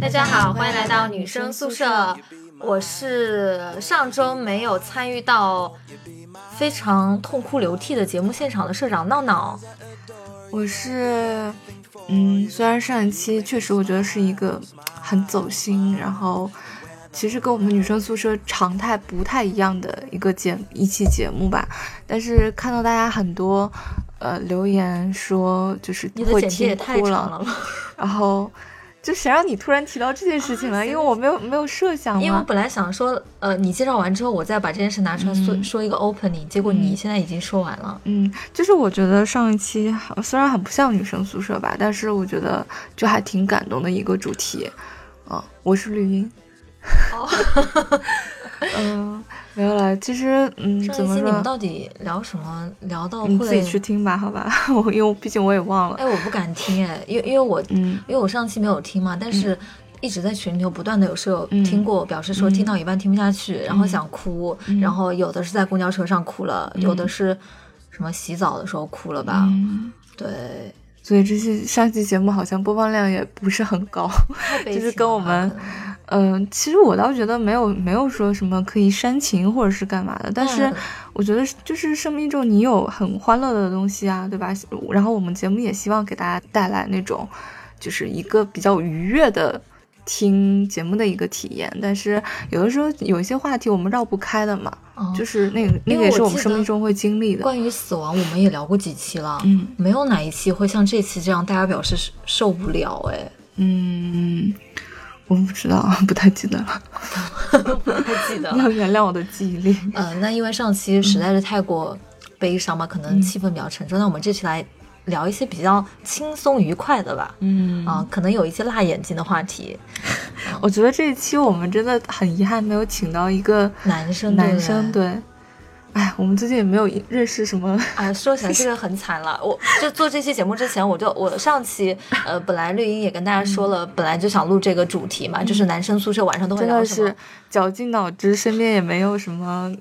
大家好，欢迎来到女生宿舍。我是上周没有参与到非常痛哭流涕的节目现场的社长闹闹。我是，嗯，虽然上一期确实我觉得是一个很走心，然后其实跟我们女生宿舍常态不太一样的一个节一期节目吧，但是看到大家很多呃留言说就是会听哭了，然后。就谁让你突然提到这件事情了？因为我没有没有设想。因为我本来想说，呃，你介绍完之后，我再把这件事拿出来说说一个 opening。结果你现在已经说完了。嗯，就是我觉得上一期虽然很不像女生宿舍吧，但是我觉得就还挺感动的一个主题。啊，我是绿茵。哦。嗯。没有了，其实嗯，怎么说？你们到底聊什么？聊到你自己去听吧，好吧，我因为毕竟我也忘了。哎，我不敢听哎，因为因为我嗯，因为我上期没有听嘛，但是一直在群里头不断的有舍友听过，表示说听到一半听不下去，然后想哭，然后有的是在公交车上哭了，有的是什么洗澡的时候哭了吧？对，所以这期上期节目好像播放量也不是很高，就是跟我们。嗯，其实我倒觉得没有没有说什么可以煽情或者是干嘛的，但是我觉得就是生命中你有很欢乐的东西啊，对吧？然后我们节目也希望给大家带来那种，就是一个比较愉悦的听节目的一个体验。但是有的时候有一些话题我们绕不开的嘛，就是那个那个也是我们生命中会经历的。关于死亡，我们也聊过几期了，嗯，没有哪一期会像这期这样大家表示受不了，哎，嗯。我不知道，不太记得了，不太记得。要原谅我的记忆力。呃，那因为上期实在是太过悲伤嘛，可能气氛比较沉重。那我们这期来聊一些比较轻松愉快的吧。嗯啊，可能有一些辣眼睛的话题。我觉得这一期我们真的很遗憾，没有请到一个男生。男生对。哎，我们最近也没有认识什么。哎，说起来这个很惨了。我就做这期节目之前，我就我上期呃，本来绿茵也跟大家说了，本来就想录这个主题嘛，就是男生宿舍晚上都会聊什么。绞尽脑汁，身边也没有什么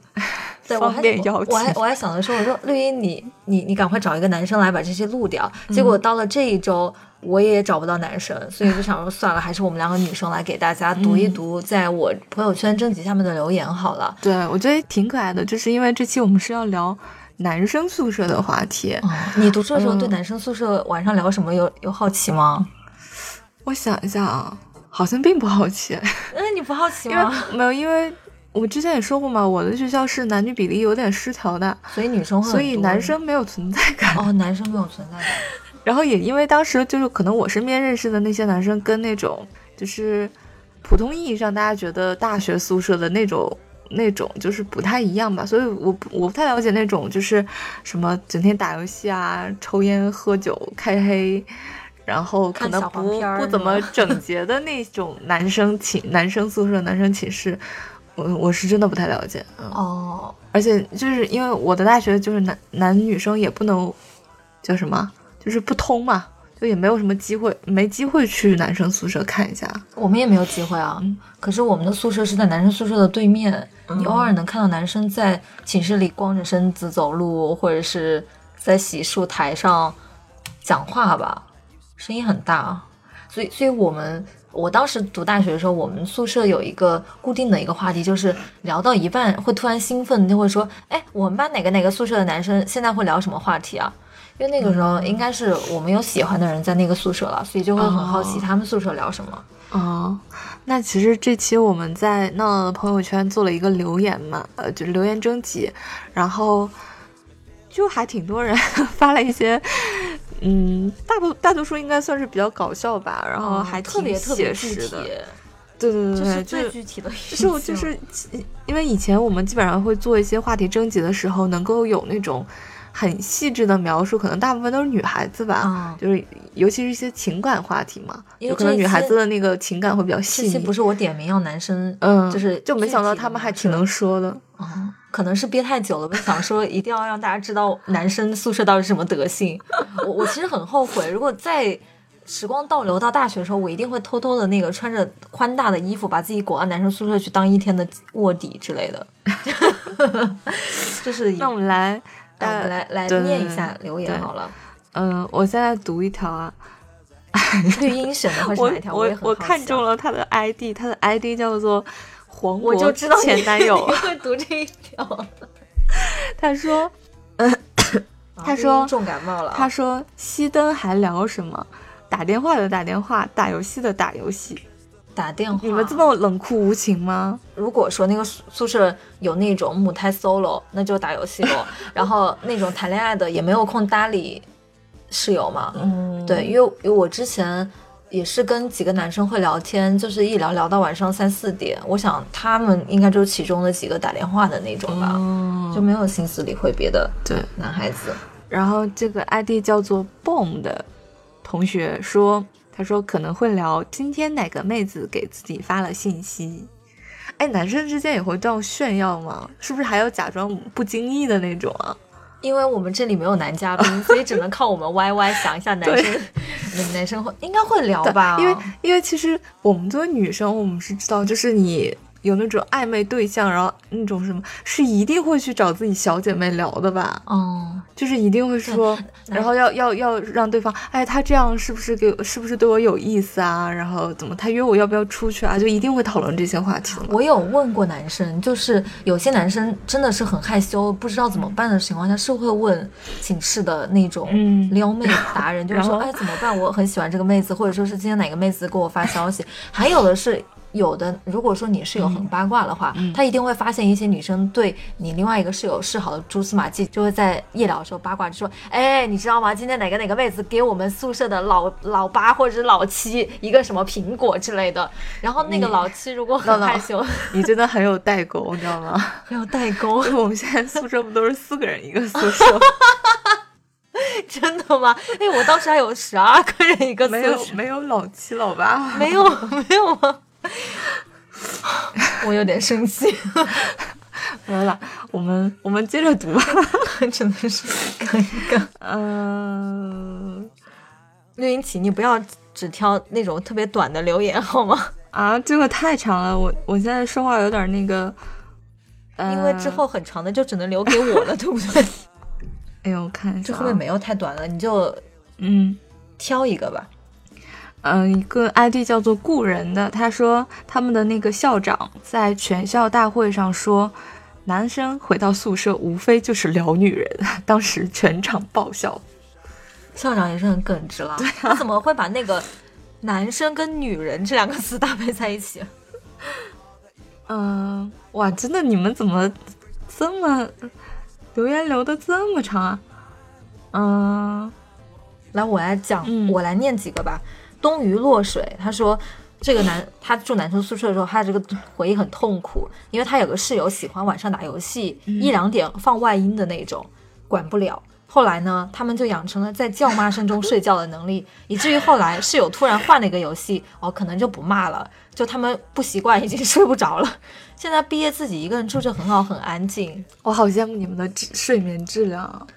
方便邀请。我还我还想着说，我说绿茵，你你你赶快找一个男生来把这些录掉。结果到了这一周。我也找不到男生，所以就想说算了，还是我们两个女生来给大家读一读在我朋友圈征集下面的留言好了。对，我觉得挺可爱的，就是因为这期我们是要聊男生宿舍的话题。你读书的时候对男生宿舍晚上聊什么有有好奇吗？我想一下啊，好像并不好奇。嗯，你不好奇吗？没有，因为我之前也说过嘛，我的学校是男女比例有点失调的，所以女生所以男生没有存在感。哦，男生没有存在感。然后也因为当时就是可能我身边认识的那些男生跟那种就是普通意义上大家觉得大学宿舍的那种那种就是不太一样吧，所以我我不太了解那种就是什么整天打游戏啊、抽烟喝酒、开黑，然后可能不不怎么 整洁的那种男生寝男生宿舍男生寝室，我我是真的不太了解。哦，而且就是因为我的大学就是男男女生也不能叫什么。就是不通嘛，就也没有什么机会，没机会去男生宿舍看一下。我们也没有机会啊。可是我们的宿舍是在男生宿舍的对面，你偶尔能看到男生在寝室里光着身子走路，或者是在洗漱台上讲话吧，声音很大。所以，所以我们我当时读大学的时候，我们宿舍有一个固定的一个话题，就是聊到一半会突然兴奋，就会说：“哎，我们班哪个哪个宿舍的男生现在会聊什么话题啊？”因为那个时候应该是我们有喜欢的人在那个宿舍了，所以就会很好奇他们宿舍聊什么。哦，那其实这期我们在闹闹的朋友圈做了一个留言嘛，呃，就是留言征集，然后就还挺多人 发了一些，嗯，大部大多数应该算是比较搞笑吧，然后还特别特别。对对对对，最具体的，就是就是因为以前我们基本上会做一些话题征集的时候，能够有那种。很细致的描述，可能大部分都是女孩子吧，就是尤其是一些情感话题嘛，有可能女孩子的那个情感会比较细腻。不是我点名要男生，嗯，就是就没想到他们还挺能说的。哦，可能是憋太久了，我想说一定要让大家知道男生宿舍到底是什么德性。我我其实很后悔，如果再时光倒流到大学的时候，我一定会偷偷的那个穿着宽大的衣服，把自己裹到男生宿舍去当一天的卧底之类的。就是那我们来。我们来来念一下留言好了。嗯，我现在读一条啊。绿茵 选的会是哪一条？我我我看中了他的 ID，他的 ID 叫做黄我就知道前男友 会读这一条。他说，他说重感冒了。他说熄灯还聊什么？打电话的打电话，打游戏的打游戏。打电话，你们这么冷酷无情吗？如果说那个宿舍有那种母胎 solo，那就打游戏咯。然后那种谈恋爱的也没有空搭理室友嘛。嗯，对，因为因为我之前也是跟几个男生会聊天，就是一聊聊到晚上三四点。我想他们应该就是其中的几个打电话的那种吧，就没有心思理会别的对男孩子。然后这个 ID 叫做 Boom 的同学说。他说可能会聊今天哪个妹子给自己发了信息，哎，男生之间也会这样炫耀吗？是不是还要假装不经意的那种啊？因为我们这里没有男嘉宾，所以只能靠我们 Y Y 想一下男生，男生会应该会聊吧？因为因为其实我们作为女生，我们是知道，就是你。有那种暧昧对象，然后那种什么是一定会去找自己小姐妹聊的吧？哦，就是一定会说，然后要要要让对方，哎，他这样是不是给是不是对我有意思啊？然后怎么他约我要不要出去啊？就一定会讨论这些话题的。我有问过男生，就是有些男生真的是很害羞，不知道怎么办的情况下，是会问寝室的那种撩妹达人，就是说，哎，怎么办？我很喜欢这个妹子，或者说是今天哪个妹子给我发消息。还有的是。有的，如果说你室友很八卦的话，他一定会发现一些女生对你另外一个室友示好的蛛丝马迹，就会在夜聊的时候八卦，就说：“哎，你知道吗？今天哪个哪个妹子给我们宿舍的老 老八或者是老七一个什么苹果之类的。”然后那个老七如果很害羞，你真的很有代沟，你知道吗？很 有代沟。我们现在宿舍不都是四个人一个宿舍？真的吗？哎，我当时还有十二个人一个宿舍，没有没有老七老八，没有没有吗？我有点生气。来了，我们我们接着读吧。真的是可以的。嗯，绿茵起，你不要只挑那种特别短的留言好吗？啊，这个太长了，我我现在说话有点那个。因为之后很长的就只能留给我了，对不对？哎呦，我看这后面没有太短了，你就嗯挑一个吧。嗯，一个 ID 叫做故人的，他说他们的那个校长在全校大会上说，男生回到宿舍无非就是聊女人，当时全场爆笑。校长也是很耿直了，他怎么会把那个男生跟女人这两个词搭配在一起？嗯，哇，真的，你们怎么这么留言留的这么长啊？嗯，来，我来讲，我来念几个吧。东隅落水，他说，这个男他住男生宿舍的时候，他这个 回忆很痛苦，因为他有个室友喜欢晚上打游戏，一两点放外音的那种，管不了。后来呢，他们就养成了在叫骂声中睡觉的能力，以至于后来室友突然换了一个游戏，哦，可能就不骂了，就他们不习惯，已经睡不着了。现在毕业自己一个人住着很好，很安静。我好羡慕你们的睡眠质量，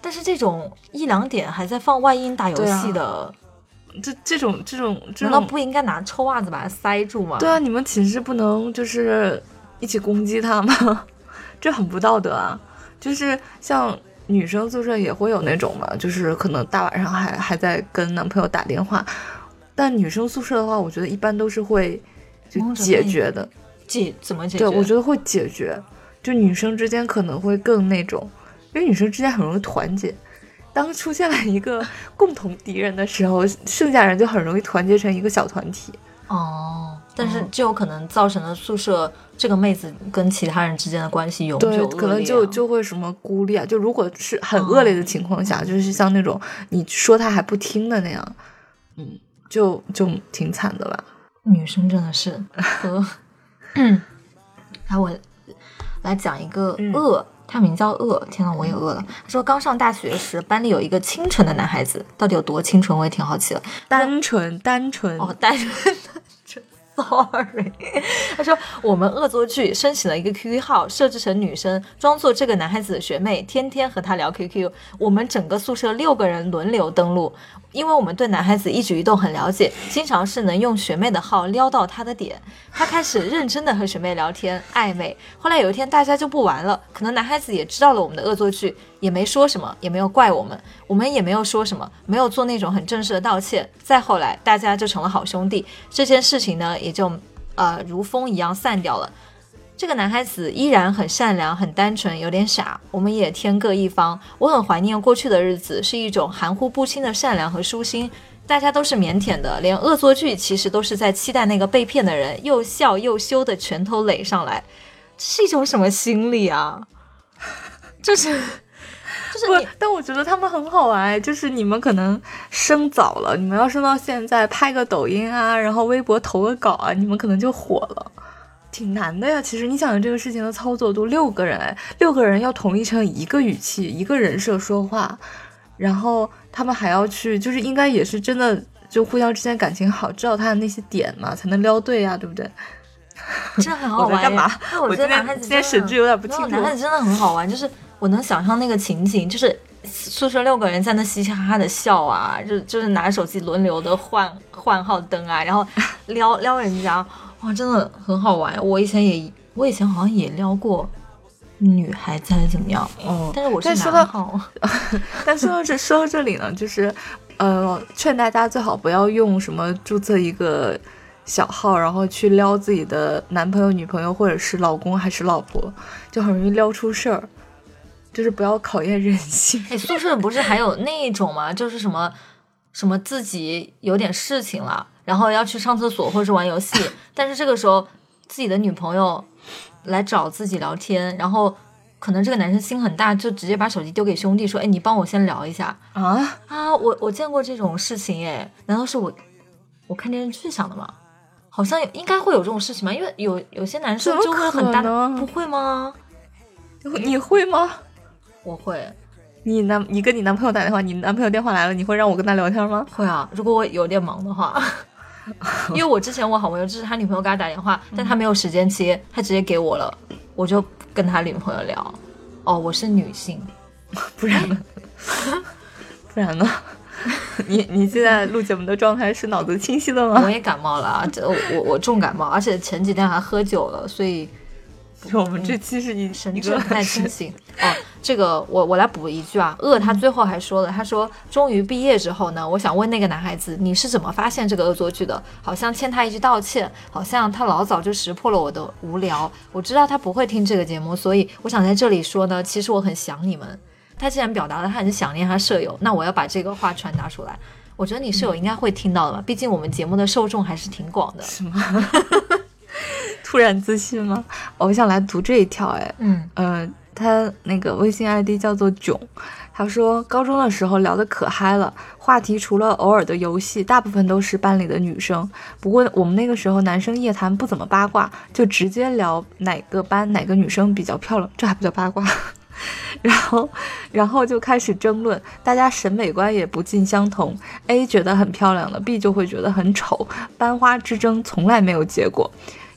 但是这种一两点还在放外音打游戏的。这这种这种，难道不应该拿臭袜子把它塞住吗？对啊，你们寝室不能就是一起攻击他吗？这很不道德啊！就是像女生宿舍也会有那种嘛，就是可能大晚上还还在跟男朋友打电话。但女生宿舍的话，我觉得一般都是会就解决的。解怎么解决？对，我觉得会解决。就女生之间可能会更那种，因为女生之间很容易团结。当出现了一个共同敌人的时候，剩下人就很容易团结成一个小团体。哦，但是就有可能造成了宿舍这个妹子跟其他人之间的关系永久可能就就会什么孤立啊。就如果是很恶劣的情况下，就是像那种你说她还不听的那样，嗯，就就挺惨的吧。女生真的是和，来我来讲一个恶。他名叫饿，天呐，我也饿了。他说刚上大学时，班里有一个清纯的男孩子，到底有多清纯，我也挺好奇的。单纯，单纯，哦，单纯，单纯。Sorry，他说我们恶作剧申请了一个 QQ 号，设置成女生，装作这个男孩子的学妹，天天和他聊 QQ。我们整个宿舍六个人轮流登录。因为我们对男孩子一举一动很了解，经常是能用学妹的号撩到他的点。他开始认真的和学妹聊天暧昧。后来有一天大家就不玩了，可能男孩子也知道了我们的恶作剧，也没说什么，也没有怪我们，我们也没有说什么，没有做那种很正式的道歉。再后来大家就成了好兄弟，这件事情呢也就呃如风一样散掉了。这个男孩子依然很善良、很单纯，有点傻。我们也天各一方。我很怀念过去的日子，是一种含糊不清的善良和舒心。大家都是腼腆的，连恶作剧其实都是在期待那个被骗的人又笑又羞的拳头垒上来。这是一种什么心理啊？就是，就是你。但我觉得他们很好玩，就是你们可能生早了，你们要生到现在，拍个抖音啊，然后微博投个稿啊，你们可能就火了。挺难的呀，其实你想这个事情的操作度，六个人哎，六个人要统一成一个语气、一个人设说话，然后他们还要去，就是应该也是真的，就互相之间感情好，知道他的那些点嘛，才能撩对呀，对不对？真的很好玩。干嘛？我觉得男孩子今天审剧有点不清楚。男孩子真的很好玩，就是我能想象那个情景，就是宿舍六个人在那嘻嘻哈哈的笑啊，就就是拿手机轮流的换 换号灯啊，然后撩 撩人家。哇，真的很好玩！我以前也，我以前好像也撩过女孩子，还是怎么样？哦，但是我是男号。但说到这，说到这里呢，就是，呃，劝大家最好不要用什么注册一个小号，然后去撩自己的男朋友、女朋友，或者是老公还是老婆，就很容易撩出事儿。就是不要考验人性。哎，宿舍不是还有那种吗？就是什么什么自己有点事情了。然后要去上厕所或者是玩游戏，但是这个时候自己的女朋友来找自己聊天，然后可能这个男生心很大，就直接把手机丢给兄弟说：“哎，你帮我先聊一下啊啊！”我我见过这种事情，哎，难道是我我看电视剧想的吗？好像应该会有这种事情吧，因为有有些男生就会很大，不会吗？你会吗？我会。你男，你跟你男朋友打电话，你男朋友电话来了，你会让我跟他聊天吗？会啊，如果我有点忙的话。因为我之前我好朋友就是他女朋友给他打电话，但他没有时间接，他直接给我了，我就跟他女朋友聊。哦，我是女性，不然呢？不然呢？你你现在录节目的状态是脑子清晰的吗？我也感冒了啊，这我我重感冒，而且前几天还喝酒了，所以。我们这期是你神志不太清醒 哦。这个我我来补一句啊，恶他最后还说了，他说终于毕业之后呢，我想问那个男孩子，你是怎么发现这个恶作剧的？好像欠他一句道歉，好像他老早就识破了我的无聊。我知道他不会听这个节目，所以我想在这里说呢，其实我很想你们。他既然表达了他很想念他舍友，那我要把这个话传达出来。我觉得你舍友应该会听到的吧，毕竟我们节目的受众还是挺广的。是吗？突然自信吗？我想来读这一条，哎，嗯呃，他那个微信 ID 叫做囧，他说高中的时候聊得可嗨了，话题除了偶尔的游戏，大部分都是班里的女生。不过我们那个时候男生夜谈不怎么八卦，就直接聊哪个班哪个女生比较漂亮，这还不叫八卦。然后，然后就开始争论，大家审美观也不尽相同，A 觉得很漂亮的，B 就会觉得很丑，班花之争从来没有结果。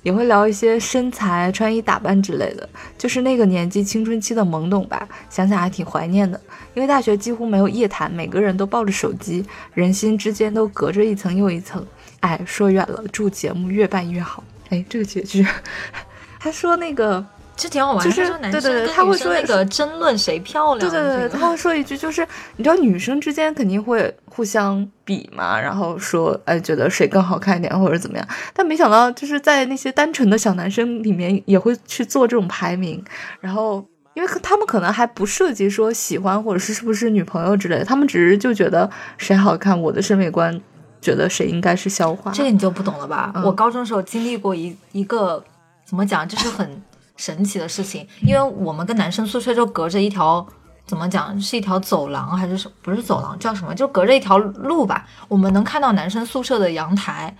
也会聊一些身材、穿衣打扮之类的，就是那个年纪青春期的懵懂吧，想想还挺怀念的。因为大学几乎没有夜谈，每个人都抱着手机，人心之间都隔着一层又一层。哎，说远了，祝节目越办越好。哎，这个结局，他说那个。这挺好玩，就是对对对，他会说那个争论谁漂亮，对对对，他会说一句，就是你知道女生之间肯定会互相比嘛，然后说哎觉得谁更好看一点或者怎么样，但没想到就是在那些单纯的小男生里面也会去做这种排名，然后因为他们可能还不涉及说喜欢或者是是不是女朋友之类的，他们只是就觉得谁好看，我的审美观觉得谁应该是消化，这个你就不懂了吧？我高中时候经历过一一个怎么讲，就是很。神奇的事情，因为我们跟男生宿舍就隔着一条，怎么讲，是一条走廊还是什？不是走廊，叫什么？就隔着一条路吧。我们能看到男生宿舍的阳台，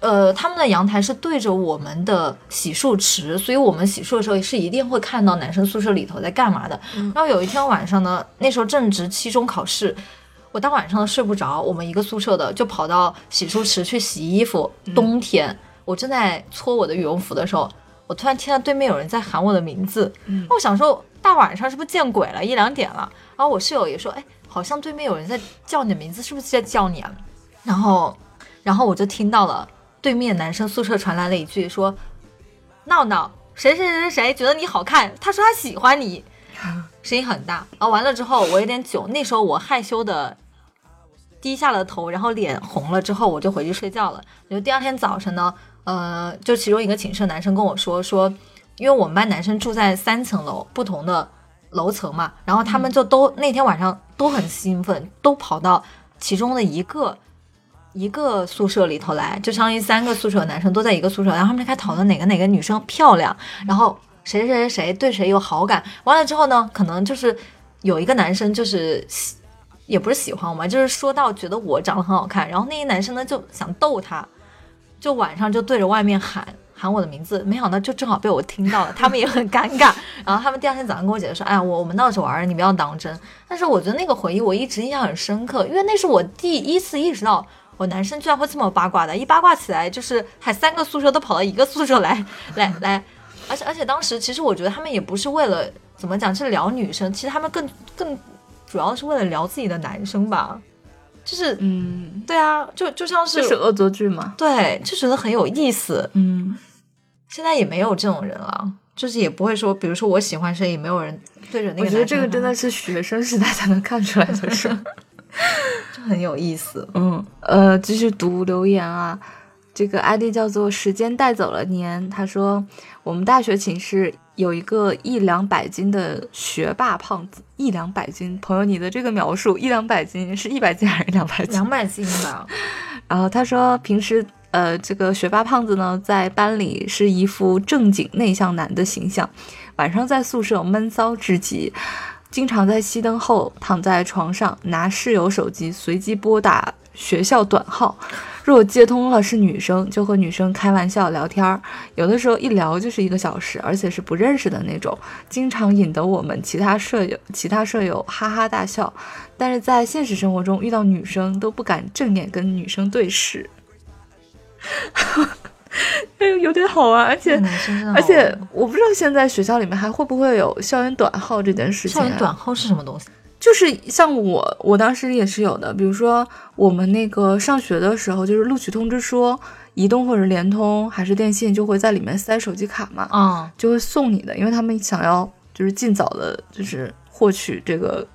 呃，他们的阳台是对着我们的洗漱池，所以我们洗漱的时候是一定会看到男生宿舍里头在干嘛的。然后有一天晚上呢，那时候正值期中考试，我大晚上睡不着，我们一个宿舍的就跑到洗漱池去洗衣服。冬天，我正在搓我的羽绒服的时候。我突然听到对面有人在喊我的名字，我想说大晚上是不是见鬼了？一两点了。然后我室友也说，哎，好像对面有人在叫你的名字，是不是在叫你啊？然后，然后我就听到了对面男生宿舍传来了一句说：“闹闹，谁谁谁谁谁觉得你好看？他说他喜欢你。”声音很大。然后完了之后，我有点囧，那时候我害羞的低下了头，然后脸红了之后，我就回去睡觉了。然后第二天早晨呢，呃，就其中一个寝室男生跟我说说，因为我们班男生住在三层楼不同的楼层嘛，然后他们就都那天晚上都很兴奋，都跑到其中的一个一个宿舍里头来，就相当于三个宿舍的男生都在一个宿舍，然后他们就开始讨论哪个哪个女生漂亮，然后。谁谁谁谁对谁有好感？完了之后呢，可能就是有一个男生就是喜，也不是喜欢我嘛，就是说到觉得我长得很好看，然后那些男生呢就想逗他，就晚上就对着外面喊喊我的名字，没想到就正好被我听到了，他们也很尴尬。然后他们第二天早上跟我姐姐说：“哎呀，我我们闹着玩，你不要当真。”但是我觉得那个回忆我一直印象很深刻，因为那是我第一次意识到，我男生居然会这么八卦的，一八卦起来就是还三个宿舍都跑到一个宿舍来来来。而且而且当时其实我觉得他们也不是为了怎么讲，是聊女生，其实他们更更主要是为了聊自己的男生吧，就是嗯，对啊，就就像是是恶作剧嘛，对，就觉得很有意思，嗯，现在也没有这种人了，就是也不会说，比如说我喜欢谁，也没有人对着那个。我觉得这个真的是学生时代才能看出来的事，就很有意思，嗯呃，继续读留言啊。这个 ID 叫做“时间带走了年”。他说：“我们大学寝室有一个一两百斤的学霸胖子，一两百斤。朋友，你的这个描述，一两百斤是一百斤还是两百斤？两百斤吧。然后他说，平时呃，这个学霸胖子呢，在班里是一副正经内向男的形象，晚上在宿舍闷骚至极，经常在熄灯后躺在床上，拿室友手机随机拨打学校短号。”若接通了是女生，就和女生开玩笑聊天儿，有的时候一聊就是一个小时，而且是不认识的那种，经常引得我们其他舍友、其他舍友哈哈大笑。但是在现实生活中遇到女生都不敢正眼跟女生对视，哎，有点好玩，而且而且我不知道现在学校里面还会不会有校园短号这件事情。校园短号是什么东西？就是像我，我当时也是有的。比如说，我们那个上学的时候，就是录取通知书，移动或者联通还是电信，就会在里面塞手机卡嘛，啊，就会送你的，因为他们想要就是尽早的，就是获取这个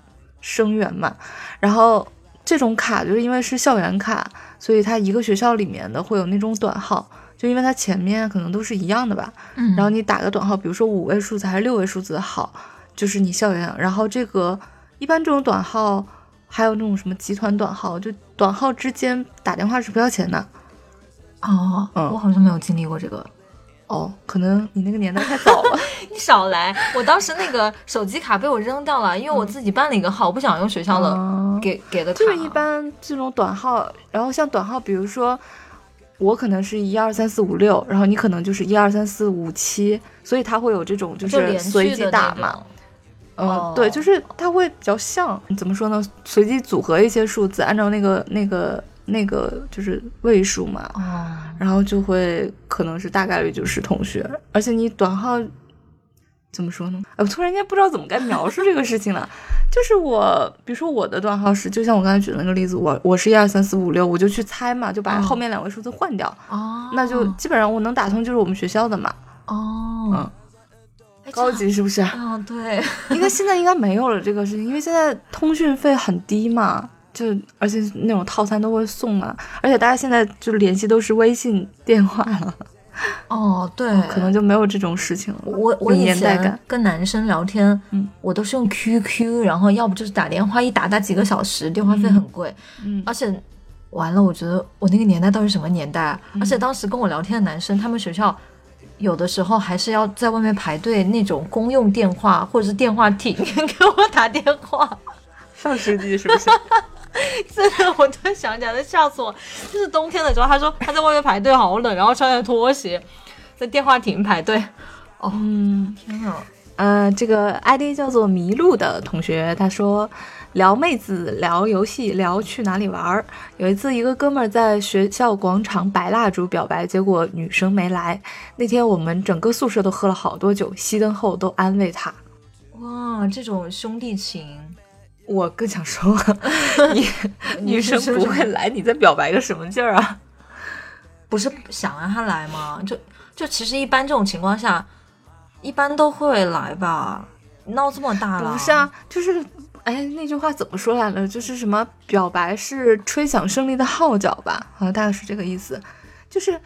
生源嘛。然后这种卡就是因为是校园卡，所以它一个学校里面的会有那种短号，就因为它前面可能都是一样的吧。嗯，然后你打个短号，比如说五位数字还是六位数字好，就是你校园。然后这个。一般这种短号，还有那种什么集团短号，就短号之间打电话是不要钱的。哦，嗯，我好像没有经历过这个。哦，可能你那个年代太早了。你少来，我当时那个手机卡被我扔掉了，因为我自己办了一个号，我不想用学校的给给的卡。就是一般这种短号，然后像短号，比如说我可能是一二三四五六，然后你可能就是一二三四五七，所以它会有这种就是随机打嘛。嗯，对，就是它会比较像，怎么说呢？随机组合一些数字，按照那个、那个、那个就是位数嘛。哦。然后就会可能是大概率就是同学，而且你短号怎么说呢？哎，我突然间不知道怎么该描述这个事情了。就是我，比如说我的短号是，就像我刚才举的那个例子，我我是一二三四五六，我就去猜嘛，就把后面两位数字换掉。哦。那就基本上我能打通，就是我们学校的嘛。哦。嗯。高级是不是？嗯，对，应该现在应该没有了这个事情，因为现在通讯费很低嘛，就而且那种套餐都会送嘛，而且大家现在就联系都是微信电话了。哦，对，可能就没有这种事情了。我我以前跟男生聊天，嗯，我都是用 QQ，然后要不就是打电话，一打打几个小时，电话费很贵，嗯，而且完了，我觉得我那个年代到底什么年代啊？而且当时跟我聊天的男生，他们学校。有的时候还是要在外面排队那种公用电话或者是电话亭 给我打电话，上世纪是不是？真的，我突然想起来，吓死我！就是冬天的时候，他说他在外面排队好冷，然后穿着拖鞋在电话亭排队。哦，天呐，呃，这个 ID 叫做迷路的同学，他说。聊妹子，聊游戏，聊去哪里玩儿。有一次，一个哥们儿在学校广场摆蜡烛表白，结果女生没来。那天我们整个宿舍都喝了好多酒，熄灯后都安慰他。哇，这种兄弟情，我更想说，你女生不会来，你在表白个什么劲儿啊？不是想让他来吗？就就其实一般这种情况下，一般都会来吧。闹这么大了？不是啊，就是哎，那句话怎么说来了？就是什么表白是吹响胜利的号角吧？好像大概是这个意思。就是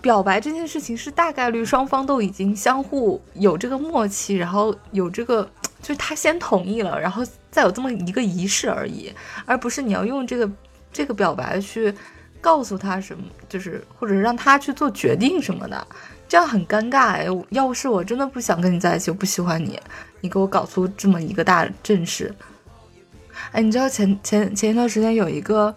表白这件事情是大概率双方都已经相互有这个默契，然后有这个。就是他先同意了，然后再有这么一个仪式而已，而不是你要用这个这个表白去告诉他什么，就是或者让他去做决定什么的，这样很尴尬哎。要是我真的不想跟你在一起，我不喜欢你，你给我搞出这么一个大阵势，哎，你知道前前前一段时间有一个，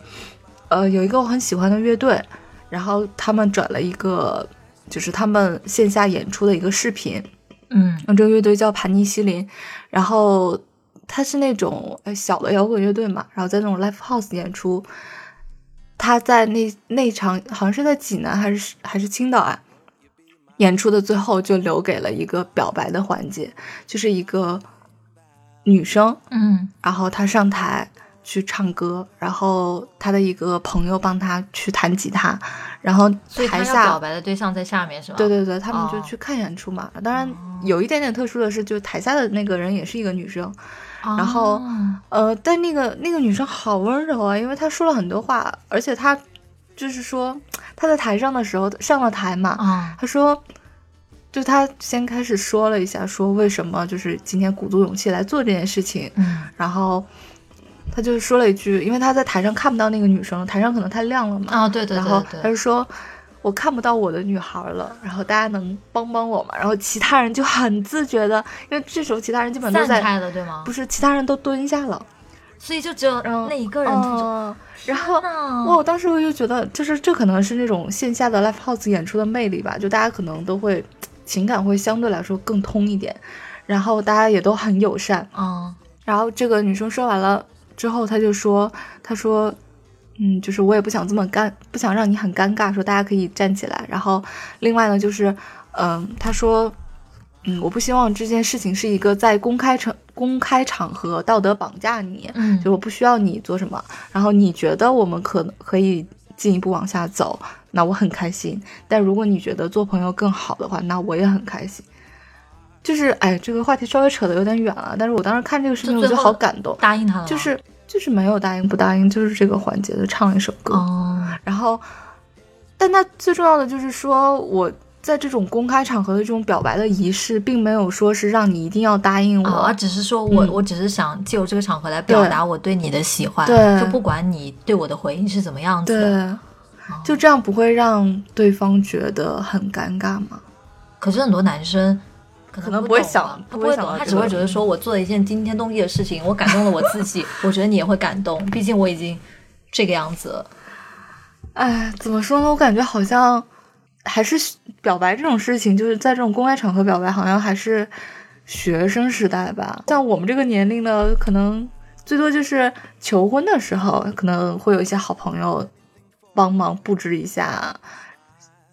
呃，有一个我很喜欢的乐队，然后他们转了一个，就是他们线下演出的一个视频。嗯，这个乐队叫盘尼西林，然后他是那种小的摇滚乐队嘛，然后在那种 live house 演出，他在那那场好像是在济南还是还是青岛啊，演出的最后就留给了一个表白的环节，就是一个女生，嗯，然后她上台。去唱歌，然后她的一个朋友帮她去弹吉他，然后台下表白的对象在下面是吗？对对对，他们就去看演出嘛。当然有一点点特殊的是，就台下的那个人也是一个女生，然后呃，但那个那个女生好温柔啊，因为她说了很多话，而且她就是说他在台上的时候上了台嘛，他说就他先开始说了一下，说为什么就是今天鼓足勇气来做这件事情，嗯，然后。他就说了一句，因为他在台上看不到那个女生，台上可能太亮了嘛。啊，对对对。然后他就说：“我看不到我的女孩了，然后大家能帮帮我吗？”然后其他人就很自觉的，因为这时候其他人基本都在散开了，对吗？不是，其他人都蹲下了，所以就只有那一个人。然后哇，我当时我就觉得，就是这可能是那种线下的 live house 演出的魅力吧，就大家可能都会情感会相对来说更通一点，然后大家也都很友善。嗯。然后这个女生说完了。之后她就说：“她说，嗯，就是我也不想这么尴，不想让你很尴尬。说大家可以站起来。然后，另外呢，就是，嗯，她说，嗯，我不希望这件事情是一个在公开场公开场合道德绑架你。嗯，就我不需要你做什么。然后你觉得我们可能可以进一步往下走，那我很开心。但如果你觉得做朋友更好的话，那我也很开心。”就是，哎，这个话题稍微扯得有点远了，但是我当时看这个视频，我就好感动，答应他了，就是就是没有答应不答应，就是这个环节就唱了一首歌，然后，但他最重要的就是说，我在这种公开场合的这种表白的仪式，并没有说是让你一定要答应我，而只是说我我只是想借由这个场合来表达我对你的喜欢，对，就不管你对我的回应是怎么样子的，就这样不会让对方觉得很尴尬吗？可是很多男生。可能不会想，他不会懂，他只会觉得说，我做了一件惊天动地的事情，我感动了我自己，我觉得你也会感动，毕竟我已经这个样子了。哎，怎么说呢？我感觉好像还是表白这种事情，就是在这种公开场合表白，好像还是学生时代吧。像我们这个年龄呢，可能最多就是求婚的时候，可能会有一些好朋友帮忙布置一下，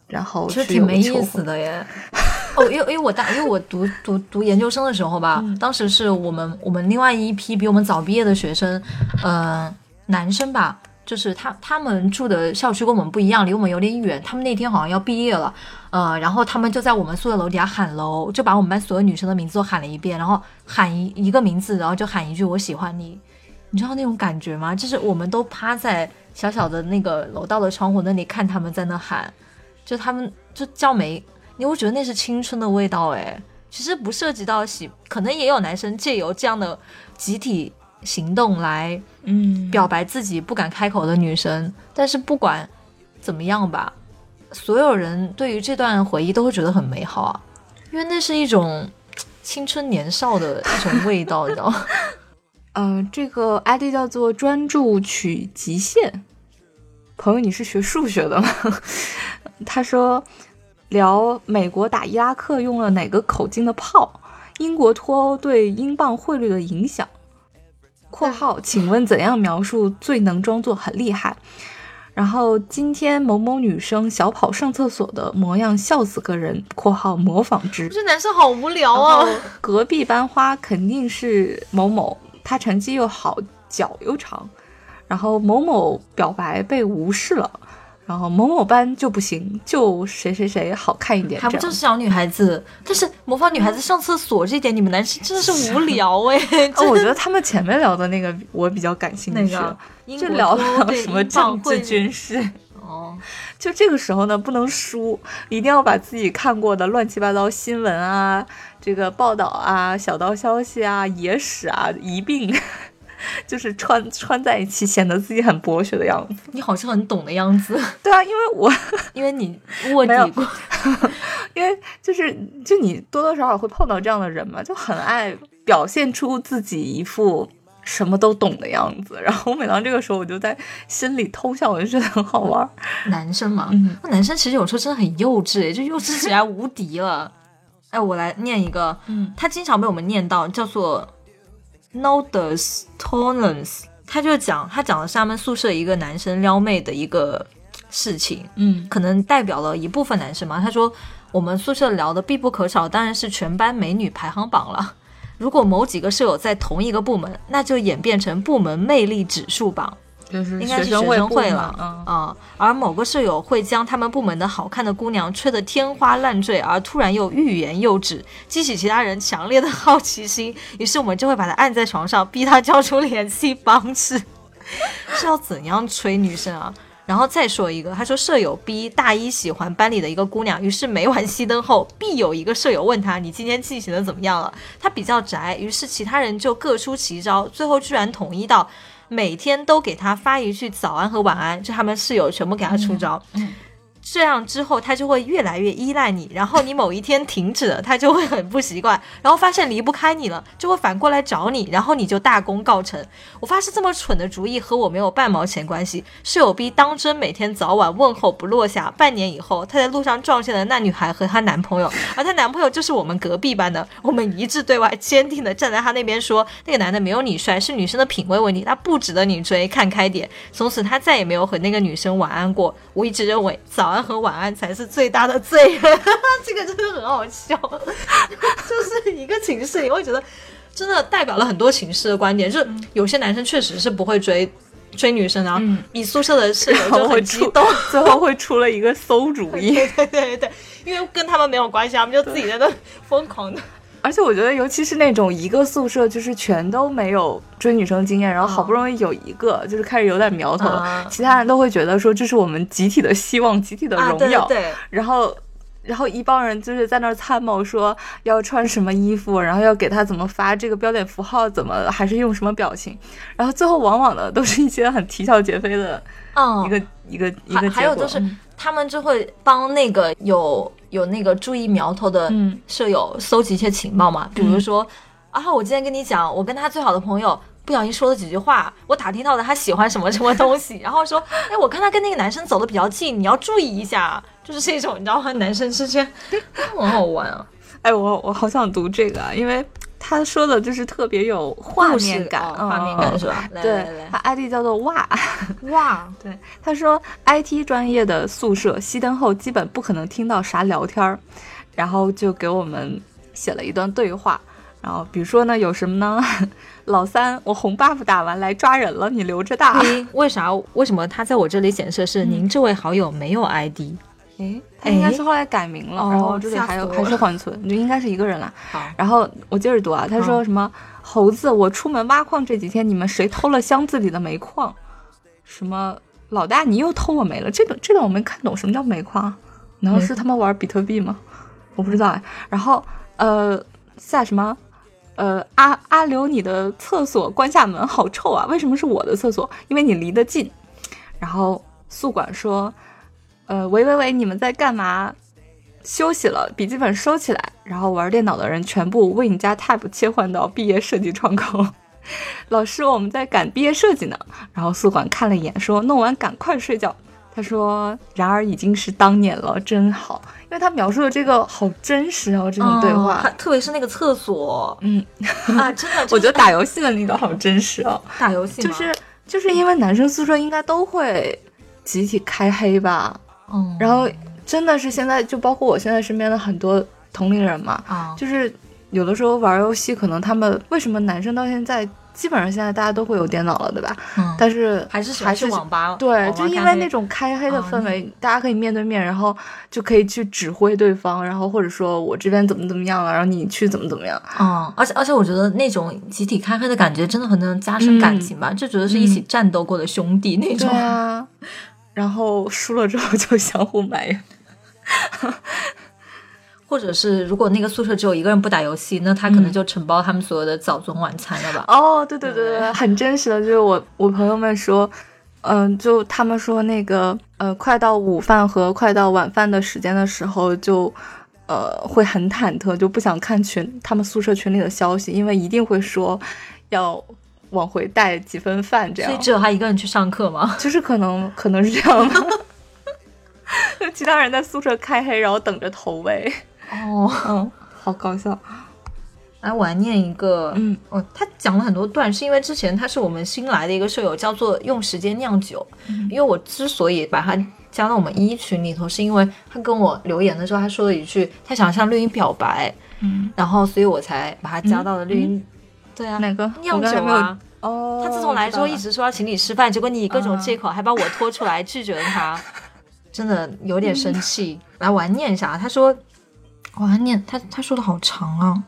然后其实挺没意思的耶。哦，因为因为我大，因为我读读读研究生的时候吧，当时是我们我们另外一批比我们早毕业的学生，呃，男生吧，就是他他们住的校区跟我们不一样，离我们有点远。他们那天好像要毕业了，呃，然后他们就在我们宿舍楼底下喊楼，就把我们班所有女生的名字都喊了一遍，然后喊一一个名字，然后就喊一句“我喜欢你”，你知道那种感觉吗？就是我们都趴在小小的那个楼道的窗户那里看他们在那喊，就他们就叫没。你会觉得那是青春的味道哎，其实不涉及到喜，可能也有男生借由这样的集体行动来，嗯，表白自己不敢开口的女生。但是不管怎么样吧，所有人对于这段回忆都会觉得很美好啊，因为那是一种青春年少的一种味道，你知道吗？嗯，这个 ID 叫做专注取极限。朋友，你是学数学的吗？他说。聊美国打伊拉克用了哪个口径的炮？英国脱欧对英镑汇率的影响。括号，请问怎样描述最能装作很厉害？然后今天某某女生小跑上厕所的模样笑死个人。括号模仿之。这男生好无聊啊！隔壁班花肯定是某某。他成绩又好，脚又长，然后某某表白被无视了。然后某某班就不行，就谁谁谁好看一点，还不就是小女孩子？但是模仿女孩子上厕所这点，你们男生真的是无聊 哎。哦我觉得他们前面聊的那个我比较感兴趣，就聊了什么政治军事。哦，就这个时候呢，不能输，一定要把自己看过的乱七八糟新闻啊、这个报道啊、小道消息啊、野史啊一并。就是穿穿在一起，显得自己很博学的样子。你好像很懂的样子。对啊，因为我 因为你卧底过，因为就是就你多多少少会碰到这样的人嘛，就很爱表现出自己一副什么都懂的样子。然后每当这个时候，我就在心里偷笑，我就觉得很好玩。男生嘛，那男生其实有时候真的很幼稚，就幼稚起来无敌了。哎，我来念一个，嗯，他经常被我们念到，叫做。Nodes tolerance，他就讲，他讲的是他们宿舍一个男生撩妹的一个事情，嗯，可能代表了一部分男生嘛。他说，我们宿舍聊的必不可少，当然是全班美女排行榜了。如果某几个舍友在同一个部门，那就演变成部门魅力指数榜。就是应该是学生会了，啊，而某个舍友会将他们部门的好看的姑娘吹得天花乱坠，而突然又欲言又止，激起其他人强烈的好奇心，于是我们就会把他按在床上，逼他交出联系方式，是要怎样吹女生啊？然后再说一个，他说舍友 B 大一喜欢班里的一个姑娘，于是每晚熄灯后，必有一个舍友问他你今天进行的怎么样了？他比较宅，于是其他人就各出奇招，最后居然统一到。每天都给他发一句早安和晚安，就他们室友全部给他出招。这样之后，他就会越来越依赖你。然后你某一天停止了，他就会很不习惯。然后发现离不开你了，就会反过来找你。然后你就大功告成。我发誓这么蠢的主意和我没有半毛钱关系。室友逼当真每天早晚问候不落下。半年以后，他在路上撞见了那女孩和她男朋友，而她男朋友就是我们隔壁班的。我们一致对外，坚定的站在他那边，说那个男的没有你帅，是女生的品味问题，他不值得你追，看开点。从此他再也没有和那个女生晚安过。我一直认为早安。和晚安才是最大的罪人，这个真的很好笑。就是一个寝室，你会觉得真的代表了很多寝室的观点。就是有些男生确实是不会追追女生的，你宿舍的室友就很激动，最后会出了一个馊主意。对对对，因为跟他们没有关系，他们就自己在那疯狂的。而且我觉得，尤其是那种一个宿舍就是全都没有追女生经验，然后好不容易有一个就是开始有点苗头了，其他人都会觉得说这是我们集体的希望、集体的荣耀。对，然后，然后一帮人就是在那儿参谋说要穿什么衣服，然后要给他怎么发这个标点符号，怎么还是用什么表情，然后最后往往的都是一些很啼笑皆非的，嗯一个一个一个。还有就是他们就会帮那个有。有那个注意苗头的舍友搜集一些情报嘛？比如说，啊，我今天跟你讲，我跟他最好的朋友不小心说了几句话，我打听到了他喜欢什么什么东西，然后说，哎，我看他跟那个男生走的比较近，你要注意一下，就是这种，你知道吗？男生之间 很好玩啊！哎，我我好想读这个，因为。他说的就是特别有画面感，画面感是吧？对，他 ID 叫做哇哇。对，他说 IT 专业的宿舍熄灯后基本不可能听到啥聊天儿，然后就给我们写了一段对话。然后比如说呢，有什么呢？老三，我红 buff 打完来抓人了，你留着打。为啥？为什么他在我这里显示是您这位好友没有 ID？哎，他应该是后来改名了，然后这里还有还是缓存，就应该是一个人了。好，然后我接着读啊，他说什么猴子，我出门挖矿这几天，你们谁偷了箱子里的煤矿？什么老大，你又偷我煤了？这个这个我没看懂，什么叫煤矿？难道是他们玩比特币吗？我不知道哎。然后呃下什么呃阿阿刘，你的厕所关下门好臭啊？为什么是我的厕所？因为你离得近。然后宿管说。呃，喂喂喂，你们在干嘛？休息了，笔记本收起来。然后玩电脑的人全部 Win 加 Tab 切换到毕业设计窗口。老师，我们在赶毕业设计呢。然后宿管看了一眼，说：“弄完赶快睡觉。”他说：“然而已经是当年了，真好。”因为他描述的这个好真实哦，这种对话，特别是那个厕所，嗯啊，真的，我觉得打游戏的那个好真实哦。打游戏就是就是因为男生宿舍应该都会集体开黑吧。然后真的是现在就包括我现在身边的很多同龄人嘛，啊，就是有的时候玩游戏，可能他们为什么男生到现在？基本上现在大家都会有电脑了，对吧？嗯，但是还是还是网吧。对，就因为那种开黑的氛围，大家可以面对面，然后就可以去指挥对方，然后或者说我这边怎么怎么样了，然后你去怎么怎么样。嗯，而且而且我觉得那种集体开黑的感觉真的很能加深感情吧，就觉得是一起战斗过的兄弟那种。对啊，然后输了之后就相互埋怨。或者是如果那个宿舍只有一个人不打游戏，那他可能就承包他们所有的早中晚餐了吧？哦，对对对对，很真实的，就是我我朋友们说，嗯，就他们说那个呃，快到午饭和快到晚饭的时间的时候，就呃会很忐忑，就不想看群他们宿舍群里的消息，因为一定会说要往回带几份饭这样。所以只有他一个人去上课吗？就是可能可能是这样的，就 其他人在宿舍开黑，然后等着投喂。哦，嗯，好搞笑。来，我来念一个。嗯，哦，他讲了很多段，是因为之前他是我们新来的一个舍友，叫做用时间酿酒。因为我之所以把他加到我们一群里头，是因为他跟我留言的时候，他说了一句他想向绿茵表白。嗯，然后所以我才把他加到了绿茵。对啊，哪个酿酒啊？哦，他自从来之后一直说要请你吃饭，结果你以各种借口还把我拖出来拒绝了他，真的有点生气。来，我来念一下，他说。我还念他，他说的好长啊。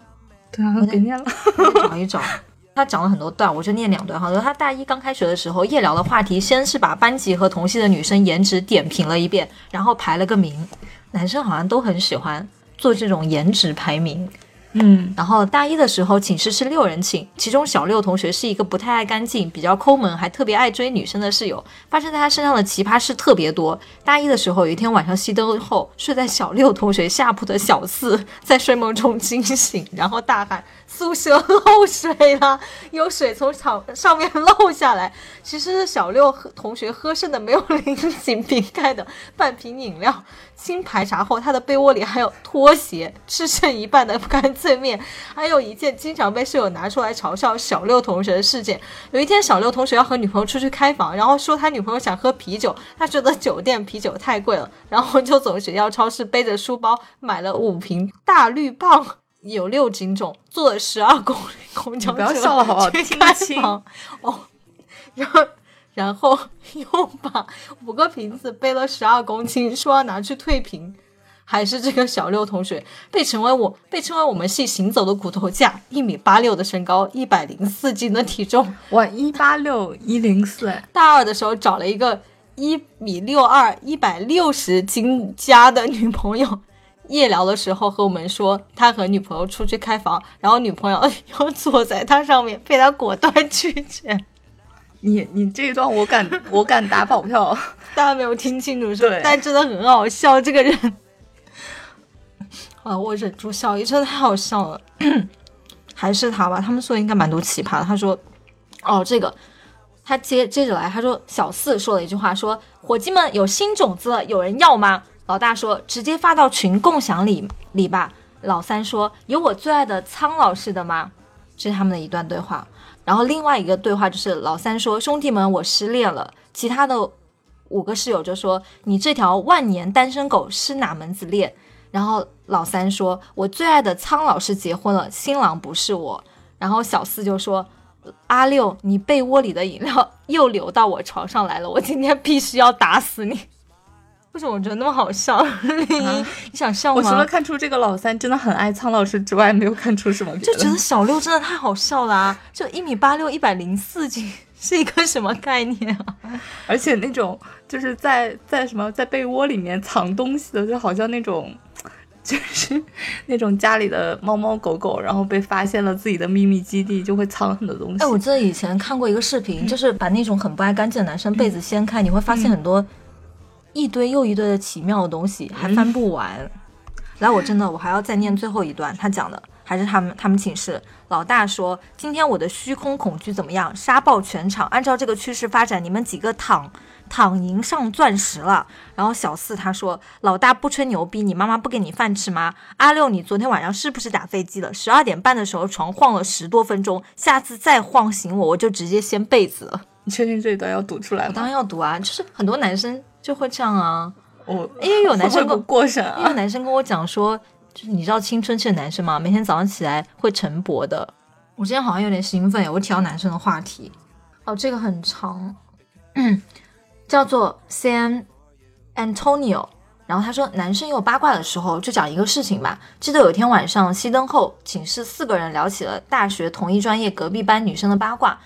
对啊，我别念了，找一找。他讲了很多段，我就念两段。好的，他大一刚开学的时候，夜聊的话题先是把班级和同系的女生颜值点评了一遍，然后排了个名。男生好像都很喜欢做这种颜值排名。嗯，然后大一的时候，寝室是六人寝，其中小六同学是一个不太爱干净、比较抠门，还特别爱追女生的室友。发生在他身上的奇葩事特别多。大一的时候，有一天晚上熄灯后，睡在小六同学下铺的小四在睡梦中惊醒，然后大喊。宿舍 漏水了，有水从墙上面漏下来。其实是小六同学喝剩的没有拧紧瓶盖的半瓶饮料。经排查后，他的被窝里还有拖鞋、吃剩一半的干脆面，还有一件经常被室友拿出来嘲笑小六同学的事件。有一天，小六同学要和女朋友出去开房，然后说他女朋友想喝啤酒，他觉得酒店啤酒太贵了，然后就走学校超市，背着书包买了五瓶大绿棒。有六斤重，坐了十二公里公交车，不要笑了好不好？听不清哦。然后，然后 又把五个瓶子背了十二公斤，说要拿去退瓶。还是这个小六同学被称为我被称为我们系行走的骨头架，一米八六的身高，一百零四斤的体重。哇，一八六一零四。大二的时候找了一个一米六二、一百六十斤加的女朋友。夜聊的时候和我们说，他和女朋友出去开房，然后女朋友 又坐在他上面，被他果断拒绝。你你这一段我敢我敢打保票，大家没有听清楚是吧但真的很好笑，这个人啊，我忍住笑，真的太好笑了。还是他吧，他们说应该蛮多奇葩的。他说，哦，这个他接接着来，他说小四说了一句话，说伙计们有新种子了，有人要吗？老大说：“直接发到群共享里里吧。”老三说：“有我最爱的苍老师的吗？”这是他们的一段对话。然后另外一个对话就是老三说：“兄弟们，我失恋了。”其他的五个室友就说：“你这条万年单身狗是哪门子恋？”然后老三说：“我最爱的苍老师结婚了，新郎不是我。”然后小四就说：“阿六，你被窝里的饮料 又流到我床上来了，我今天必须要打死你。”为什么我觉得那么好笑？你想笑吗？我除了看出这个老三真的很爱苍老师之外，没有看出什么。就觉得小六真的太好笑了，就一米八六，一百零四斤，是一个什么概念啊？而且那种就是在在什么在被窝里面藏东西的，就好像那种就是那种家里的猫猫狗狗，然后被发现了自己的秘密基地，就会藏很多东西。哎，我记得以前看过一个视频，就是把那种很不爱干净的男生被子掀开，你会发现很多。一堆又一堆的奇妙的东西，还翻不完。来，我真的，我还要再念最后一段。他讲的还是他们他们寝室老大说：“今天我的虚空恐惧怎么样？杀爆全场！按照这个趋势发展，你们几个躺躺赢上钻石了。”然后小四他说：“老大不吹牛逼，你妈妈不给你饭吃吗？”阿六，你昨天晚上是不是打飞机了？十二点半的时候床晃了十多分钟，下次再晃醒我，我就直接掀被子了。你确定这一段要读出来吗？我当然要读啊，就是很多男生。就会这样啊，我因为有男生跟过审，因为男生跟我讲说，就是你知道青春期的男生吗？每天早上起来会晨勃的。我今天好像有点兴奋，我提到男生的话题。哦，这个很长，叫做 San Antonio。然后他说，男生有八卦的时候就讲一个事情吧。记得有一天晚上熄灯后，寝室四个人聊起了大学同一专业隔壁班女生的八卦。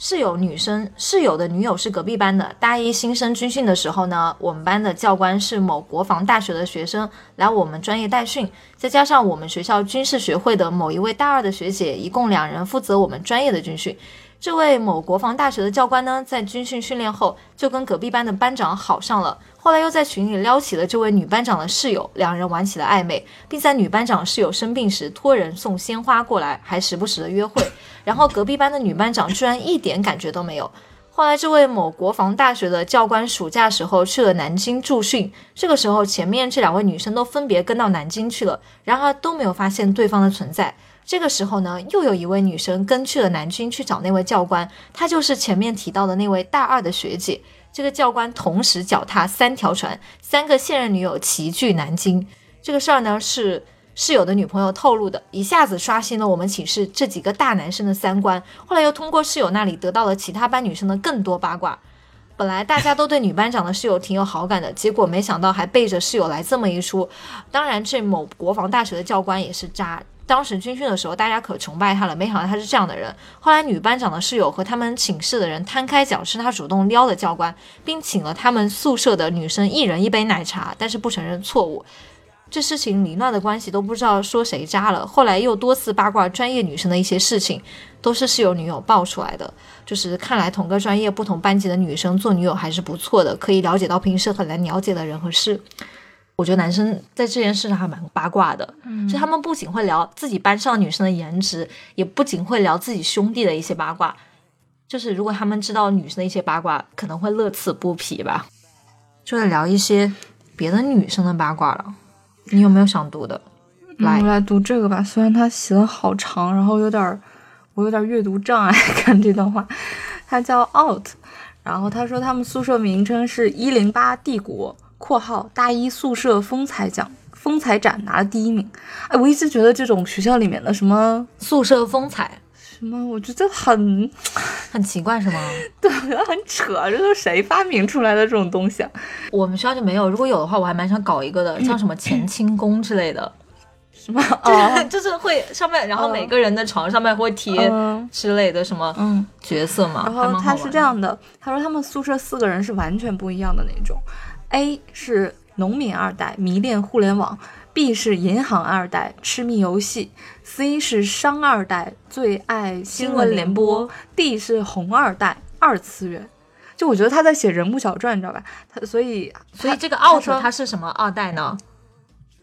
室友女生室友的女友是隔壁班的。大一新生军训的时候呢，我们班的教官是某国防大学的学生来我们专业带训，再加上我们学校军事学会的某一位大二的学姐，一共两人负责我们专业的军训。这位某国防大学的教官呢，在军训训练后就跟隔壁班的班长好上了，后来又在群里撩起了这位女班长的室友，两人玩起了暧昧，并在女班长室友生病时托人送鲜花过来，还时不时的约会。然后隔壁班的女班长居然一点感觉都没有。后来这位某国防大学的教官暑假时候去了南京驻训，这个时候前面这两位女生都分别跟到南京去了，然而都没有发现对方的存在。这个时候呢，又有一位女生跟去了南京去找那位教官，她就是前面提到的那位大二的学姐。这个教官同时脚踏三条船，三个现任女友齐聚南京。这个事儿呢是室友的女朋友透露的，一下子刷新了我们寝室这几个大男生的三观。后来又通过室友那里得到了其他班女生的更多八卦。本来大家都对女班长的室友挺有好感的，结果没想到还背着室友来这么一出。当然，这某国防大学的教官也是渣。当时军训的时候，大家可崇拜他了，没想到他是这样的人。后来女班长的室友和他们寝室的人摊开脚，是他主动撩的教官，并请了他们宿舍的女生一人一杯奶茶，但是不承认错误。这事情凌乱的关系都不知道说谁渣了。后来又多次八卦专业女生的一些事情，都是室友女友爆出来的。就是看来同个专业不同班级的女生做女友还是不错的，可以了解到平时很难了解的人和事。我觉得男生在这件事上还蛮八卦的，就他们不仅会聊自己班上女生的颜值，也不仅会聊自己兄弟的一些八卦，就是如果他们知道女生的一些八卦，可能会乐此不疲吧。就会聊一些别的女生的八卦了，你有没有想读的？来，我来读这个吧。虽然他写的好长，然后有点我有点阅读障碍，看这段话。他叫 Out，然后他说他们宿舍名称是一零八帝国。括号大一宿舍风采奖风采展拿了第一名，哎，我一直觉得这种学校里面的什么宿舍风采什么，我觉得很很奇怪，是吗？对，很扯，这都是谁发明出来的这种东西啊？我们学校就没有，如果有的话，我还蛮想搞一个的，像什么乾清宫之类的，什么就是就是会上面，然后每个人的床上面会贴之类的什么嗯角色嘛。然后他是这样的，他说他们宿舍四个人是完全不一样的那种。A 是农民二代，迷恋互联网；B 是银行二代，痴迷游戏；C 是商二代，最爱新闻联播；D 是红二代，二次元。就我觉得他在写人物小传，你知道吧？他所以所以这个 out 他是什么二代呢？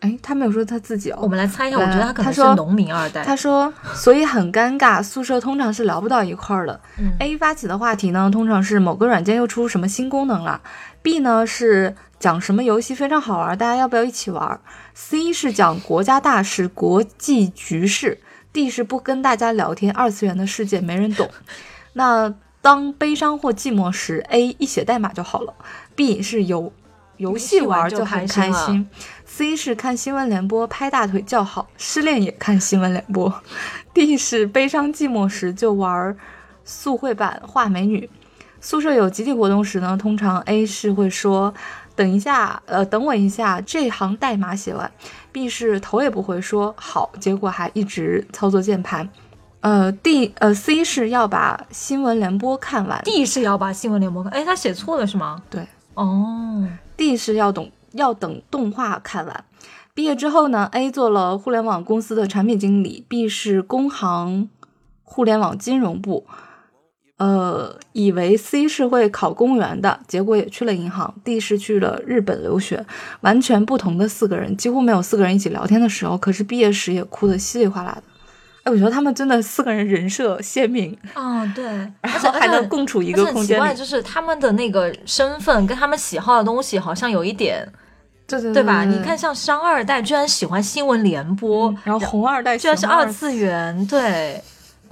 哎，他没有说他自己哦。我们来猜一下，我觉得他可能是农民二代。他说，所以很尴尬，宿舍通常是聊不到一块儿的。A 发起的话题呢，通常是某个软件又出什么新功能了。B 呢是讲什么游戏非常好玩，大家要不要一起玩？C 是讲国家大事、国际局势。D 是不跟大家聊天，二次元的世界没人懂。那当悲伤或寂寞时，A 一写代码就好了。B 是有游戏玩就很开心。C 是看新闻联播拍大腿叫好，失恋也看新闻联播。D 是悲伤寂寞时就玩速绘版画美女。宿舍有集体活动时呢，通常 A 是会说，等一下，呃，等我一下，这行代码写完。B 是头也不回说好，结果还一直操作键盘。呃，D 呃 C 是要把新闻联播看完。D 是要把新闻联播看，哎，他写错了是吗？对，哦，D 是要懂要等动画看完。毕业之后呢，A 做了互联网公司的产品经理，B 是工行互联网金融部。呃，以为 C 是会考公务员的，结果也去了银行。D 是去了日本留学，完全不同的四个人，几乎没有四个人一起聊天的时候。可是毕业时也哭得稀里哗啦的。哎，我觉得他们真的四个人人设鲜明啊，对，而且还能共处一个空间。奇怪，就是他们的那个身份跟他们喜好的东西好像有一点，对对对吧？你看，像商二代居然喜欢新闻联播，然后红二代居然是二次元，对，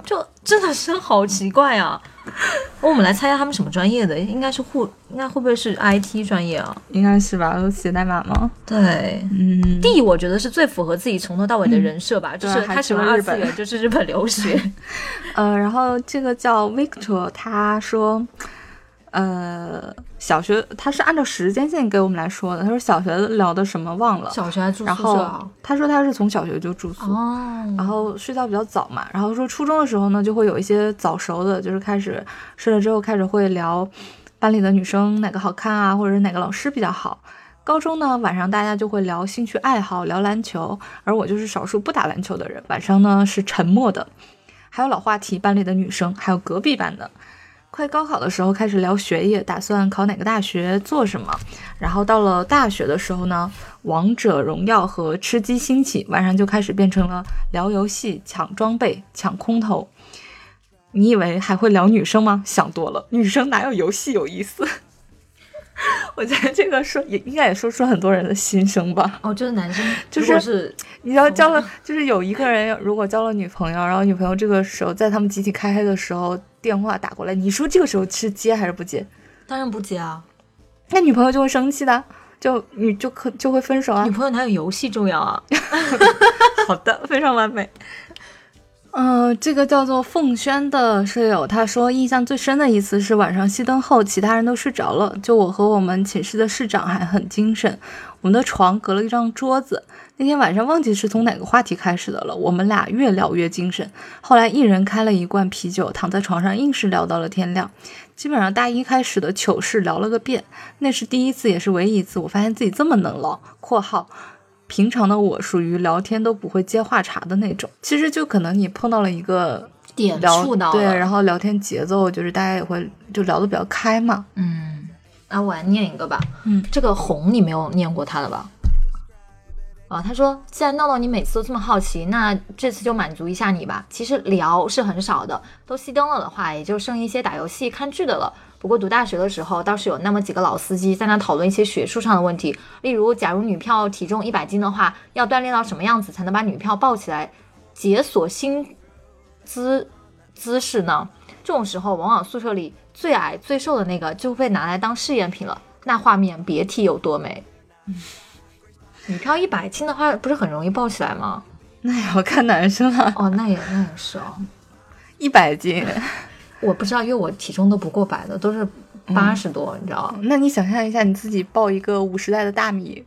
就真的是好奇怪啊。我们来猜一下他们什么专业的？应该是护，应该会不会是 IT 专业啊？应该是吧？都写代码吗？对，嗯，D 我觉得是最符合自己从头到尾的人设吧，就是他喜欢二次元，就是日本留学。呃，然后这个叫 Victor，他说。呃，小学他是按照时间线给我们来说的。他说小学聊的什么忘了。小学还住宿舍。他说他是从小学就住宿，然后睡觉比较早嘛。然后说初中的时候呢，就会有一些早熟的，就是开始睡了之后开始会聊班里的女生哪个好看啊，或者是哪个老师比较好。高中呢，晚上大家就会聊兴趣爱好，聊篮球，而我就是少数不打篮球的人。晚上呢是沉默的，还有老话题，班里的女生，还有隔壁班的。快高考的时候开始聊学业，打算考哪个大学，做什么。然后到了大学的时候呢，王者荣耀和吃鸡兴起，晚上就开始变成了聊游戏、抢装备、抢空投。你以为还会聊女生吗？想多了，女生哪有游戏有意思？我觉得这个说也应该也说出很多人的心声吧。哦，就是男生，就是你要交了，就是有一个人如果交了女朋友，然后女朋友这个时候在他们集体开黑的时候。电话打过来，你说这个时候是接还是不接？当然不接啊，那女朋友就会生气的，就你就可就会分手啊。女朋友哪有游戏重要啊？好的，非常完美。嗯，这个叫做凤轩的舍友，他说印象最深的一次是晚上熄灯后，其他人都睡着了，就我和我们寝室的室长还很精神。我们的床隔了一张桌子。那天晚上忘记是从哪个话题开始的了，我们俩越聊越精神。后来一人开了一罐啤酒，躺在床上硬是聊到了天亮。基本上大一开始的糗事聊了个遍，那是第一次也是唯一一次，我发现自己这么能唠。（括号平常的我属于聊天都不会接话茬的那种。）其实就可能你碰到了一个点触到对，然后聊天节奏就是大家也会就聊得比较开嘛。嗯，那我来念一个吧。嗯，这个红你没有念过他的吧？啊，他说，既然闹闹你每次都这么好奇，那这次就满足一下你吧。其实聊是很少的，都熄灯了的话，也就剩一些打游戏、看剧的了。不过读大学的时候，倒是有那么几个老司机在那讨论一些学术上的问题，例如，假如女票体重一百斤的话，要锻炼到什么样子才能把女票抱起来，解锁新姿姿势呢？这种时候，往往宿舍里最矮最瘦的那个就被拿来当试验品了，那画面别提有多美。嗯。女票一百斤的话，不是很容易抱起来吗？那也要看男生了。哦，那也那也是哦。一百斤，我不知道，因为我体重都不过百的，都是八十多，你知道那你想象一下，你自己抱一个五十袋的大米，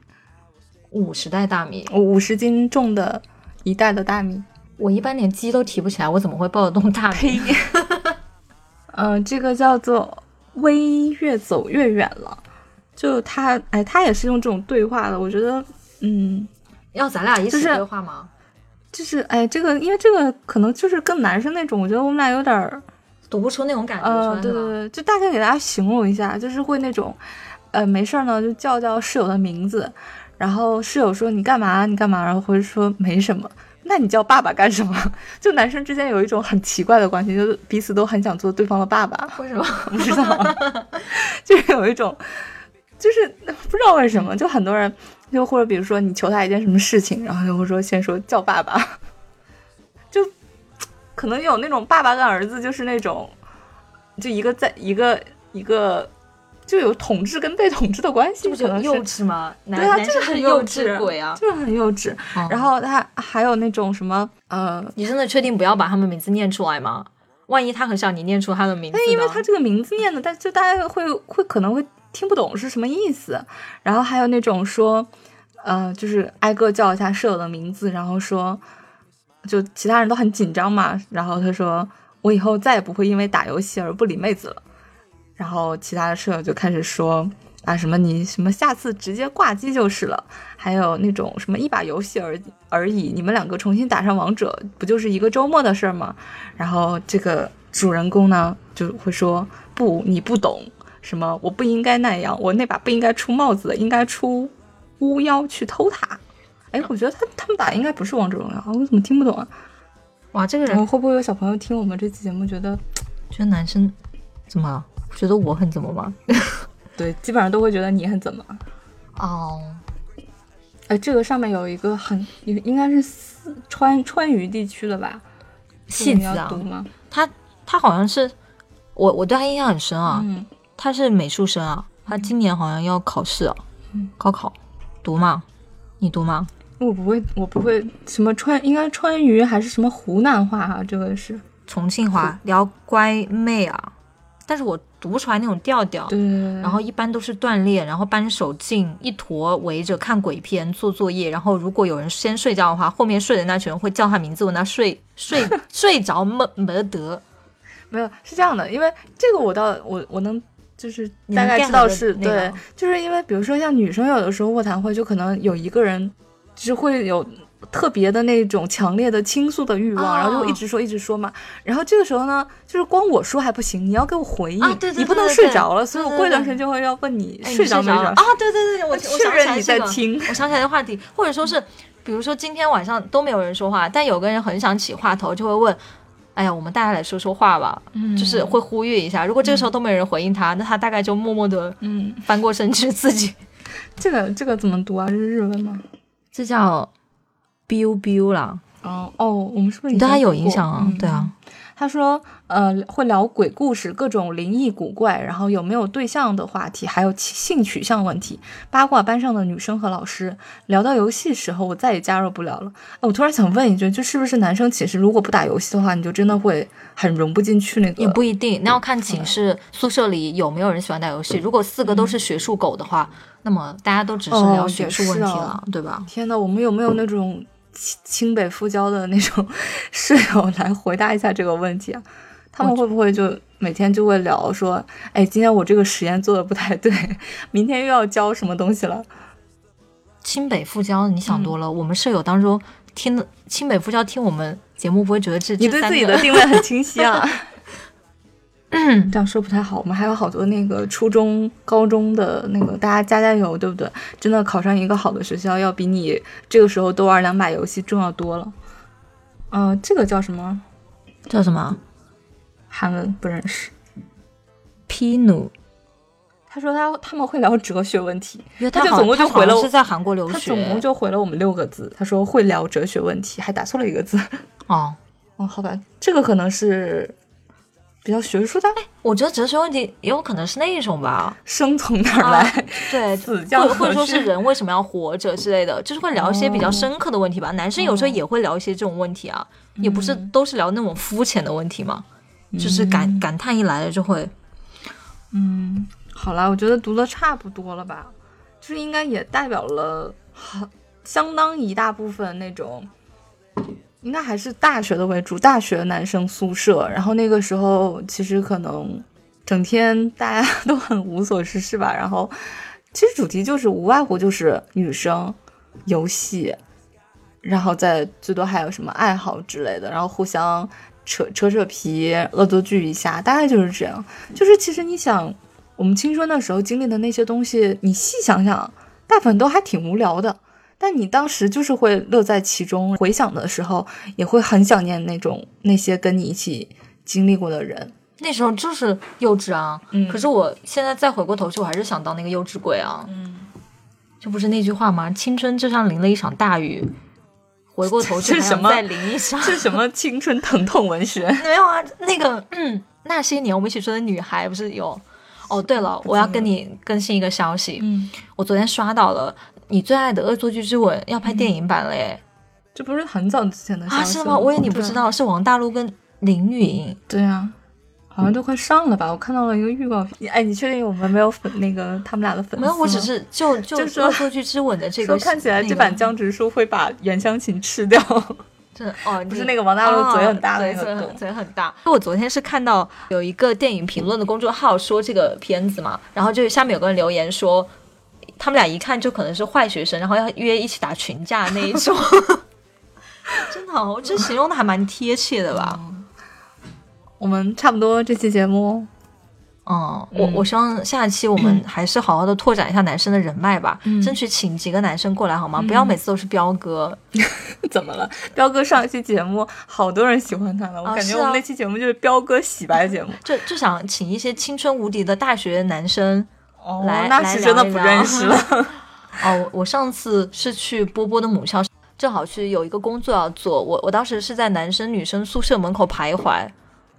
五十袋大米，五十斤重的一袋的大米，我一般连鸡都提不起来，我怎么会抱得动大米？嗯，这个叫做微越走越远了。就他，哎，他也是用这种对话的，我觉得。嗯，要咱俩一起对话吗？就是哎，这个因为这个可能就是跟男生那种，我觉得我们俩有点读不出那种感觉。呃，对对对，就大概给大家形容一下，就是会那种，呃，没事儿呢就叫叫室友的名字，然后室友说你干嘛你干嘛，然后或者说没什么，那你叫爸爸干什么？就男生之间有一种很奇怪的关系，就是彼此都很想做对方的爸爸。为什么？不知道，就是有一种，就是不知道为什么，就很多人。就或者比如说你求他一件什么事情，然后就会说先说叫爸爸，就可能有那种爸爸跟儿子就是那种，就一个在一个一个就有统治跟被统治的关系，可能幼稚吗？对啊，就是很幼稚鬼啊，就是很幼稚。然后他还有那种什么呃，你真的确定不要把他们名字念出来吗？万一他很想你念出他的名字，因为他这个名字念的，但就大家会会可能会。听不懂是什么意思，然后还有那种说，呃，就是挨个叫一下舍友的名字，然后说，就其他人都很紧张嘛，然后他说，我以后再也不会因为打游戏而不理妹子了，然后其他的舍友就开始说，啊，什么你什么下次直接挂机就是了，还有那种什么一把游戏而而已，你们两个重新打上王者不就是一个周末的事儿吗？然后这个主人公呢就会说，不，你不懂。什么？我不应该那样，我那把不应该出帽子，应该出巫妖去偷塔。哎，我觉得他他们打应该不是王者荣耀，我怎么听不懂啊？哇，这个人会不会有小朋友听我们这期节目觉得觉得男生怎么觉得我很怎么吗？对，基本上都会觉得你很怎么。哦，哎，这个上面有一个很应该是四川川渝地区的吧？戏子读吗？他他好像是。我我对他印象很深啊，嗯他是美术生啊，他今年好像要考试啊，嗯高考，读吗？你读吗？我不会，我不会什么川，应该川渝还是什么湖南话啊？这个是重庆话聊乖妹啊，但是我读不出来那种调调。对对对，然后一般都是锻炼，然后扳手劲，一坨围着看鬼片、做作业。然后如果有人先睡觉的话，后面睡的那群人会叫他名字，问他睡睡 睡着没没得。没有是这样的，因为这个我倒我我能就是能大概知道是对，就是因为比如说像女生有的时候卧谈会就可能有一个人就是会有。特别的那种强烈的倾诉的欲望，然后就会一哦直说一直说嘛。然后这个时候呢，就是光我说还不行，你要给我回应，啊对对你不能对对对睡着了。所以我对对对过一段时间就会要问你睡着没着啊？对对对，我我确认你在听。我想起来的话题，或者说是，比如说今天晚上都没有人说话，但有个人很想起话头，就会问。哎呀，我们大家来说说话吧，嗯就是会呼吁一下。如果这个时候都没有人回应他，那他大概就默默的嗯，翻过身去自己。这个这个怎么读啊？这是日文吗？这叫 biu biu 啦，哦哦，我们是不是你对他有影响啊？嗯。对啊，他说，呃，会聊鬼故事、各种灵异古怪，然后有没有对象的话题，还有性取向问题，八卦班上的女生和老师。聊到游戏时候，我再也加入不了了。哎我突然想问一句，就是不是男生寝室如果不打游戏的话，你就真的会很融不进去那个？也不一定，那要看寝室宿舍里有没有人喜欢打游戏。如果四个都是学术狗的话，那么大家都只是哦聊学术问题了啊，对吧？天呐，我们有没有那种清清北复交的那种 室友来回答一下这个问题啊？他们会不会就每天就会聊说，哎，今天我这个实验做的不太对，明天又要交什么东西了？清北复交，你想嗯多了。我们舍友当中听清北复交听我们节目，不会觉得这你对自己的定位很清晰啊。这样说不太好，我们还有好多那个初中、高中的那个，大家加加油，对不对？真的考上一个好的学校，要比你这个时候多玩两把游戏重要多了。呃，这个叫什么？叫什么韩文不认识。Pinu，他说他他们会聊哲学问题，他就总共就回了是在韩国留学他总共就回了我们六个字。他说会聊哲学问题，还打错了一个字。哦。哦，好吧，这个可能是比较学术的，哎我觉得哲学问题也有可能是那一种吧，生从哪儿来？对，或者或者说是人为什么要活着之类的，就是会聊一些比较深刻的问题吧。男生有时候也会聊一些这种问题啊，也不是都是聊那种肤浅的问题嘛，就是感感叹一来了就会，嗯，好啦，我觉得读的差不多了吧，就是应该也代表了很相当一大部分那种，应该还是大学的为主，大学男生宿舍，然后那个时候其实可能整天大家 都很无所事事吧，然后其实主题就是无外乎就是女生、游戏，然后再最多还有什么爱好之类的，然后互相扯扯扯皮、恶作剧一下，大概就是这样。就是其实你想，我们青春的时候经历的那些东西，你细想想，大部分都还挺无聊的。但你当时就是会乐在其中，回想的时候也会很想念那种那些跟你一起经历过的人。那时候就是幼稚啊。嗯可是我现在再回过头去，我还是想当那个幼稚鬼啊。嗯，这不是那句话吗？青春就像淋了一场大雨，回过头去 再淋一场。是什么青春疼痛文学？没有啊，那个嗯，那些年我们一起追的女孩不是有？哦，对了，我要跟你更新一个消息，嗯，我昨天刷到了你最爱的《恶作剧之吻》要拍电影版了耶！这不是很早之前的消啊，息是吗？我以为你不知道，是王大陆跟林允。对啊，好像都快上了吧？我看到了一个预告片。哎，你确定我们没有粉那个他们俩的粉丝吗？没有，我只是就就就说恶作剧之吻的这个，说看起来这版江直树会把袁湘琴吃掉。真的哦，不是那个王大陆嘴很大的那个嘴很嘴很大。我昨天是看到有一个电影评论的公众号说这个片子嘛，然后就下面有个人留言说，他们俩一看就可能是坏学生，然后要约一起打群架那一种。真的、哦，我这形容的还蛮贴切的吧？我们差不多这期节目，嗯，我嗯我希望下一期我们还是好好的拓展一下男生的人脉吧，嗯争取请几个男生过来好吗？不要每次都是彪哥。怎么了？彪哥上一期节目，好多人喜欢他了。我啊感觉我们那期节目就是彪哥洗白节目。就就想请一些青春无敌的大学男生哦来那来是真的不认识了。哦，我我上次是去波波的母校，正好是有一个工作要做，我我当时是在男生女生宿舍门口徘徊，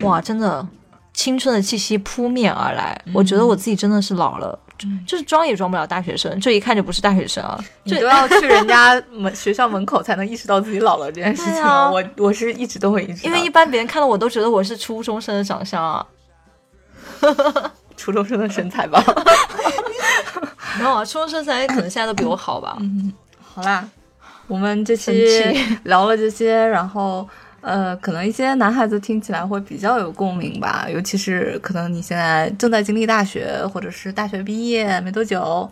哇，真的青春的气息扑面而来。我觉得我自己真的是老了，就是装也装不了大学生，这一看就不是大学生啊！你都要去人家门 学校门口才能意识到自己老了这件事情。我我是一直都会意识到，因为一般别人看到我都觉得我是初中生的长相啊，初中生的身材吧。没有啊，初中身材可能现在都比我好吧。嗯，好啦，我们这期聊了这些，然后。呃，可能一些男孩子听起来会比较有共鸣吧，尤其是可能你现在正在经历大学，或者是大学毕业没多久，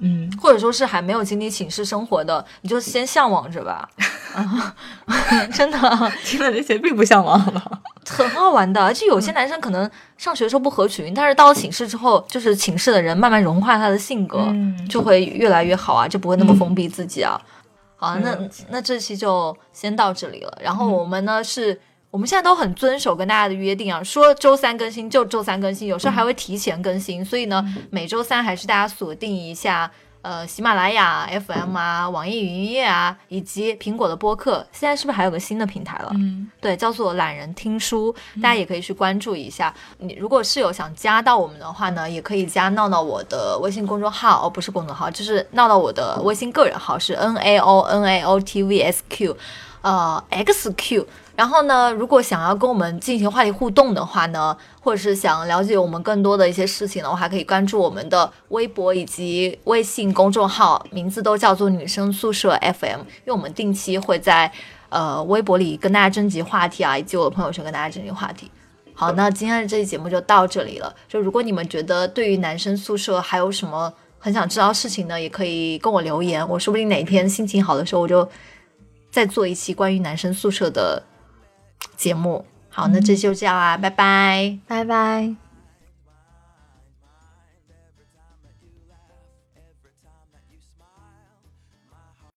嗯，或者说是还没有经历寝室生活的，你就先向往着吧。真的，听了这些并不向往了，很好玩的。而且有些男生可能上学时候不合群，但是到了寝室之后，就是寝室的人慢慢融化他的性格，就会越来越好啊，就不会那么封闭自己啊。好，那那这期就先到这里了。然后我们呢，是我们现在都很遵守跟大家的约定啊，说周三更新就周三更新，有时候还会提前更新。所以呢，每周三还是大家锁定一下。呃，喜马拉雅 FM 啊，网易云音乐啊，以及苹果的播客，现在是不是还有个新的平台了？嗯，对，叫做懒人听书，大家也可以去关注一下。你如果室友想加到我们的话呢，也可以加闹闹我的微信公众号，哦，不是公众号，就是闹闹我的微信个人号，是 N A O N A O T V S Q，呃，X Q。然后呢，如果想要跟我们进行话题互动的话呢，或者是想了解我们更多的一些事情的话，还可以关注我们的微博以及微信公众号，名字都叫做女生宿舍 FM。因为我们定期会在呃微博里跟大家征集话题啊，以及我的朋友圈跟大家征集话题。好，那今天的这期节目就到这里了。就如果你们觉得对于男生宿舍还有什么很想知道事情呢，也可以跟我留言，我说不定哪天心情好的时候，我就再做一期关于男生宿舍的。节目。好，那这就这样啦，拜拜，拜拜。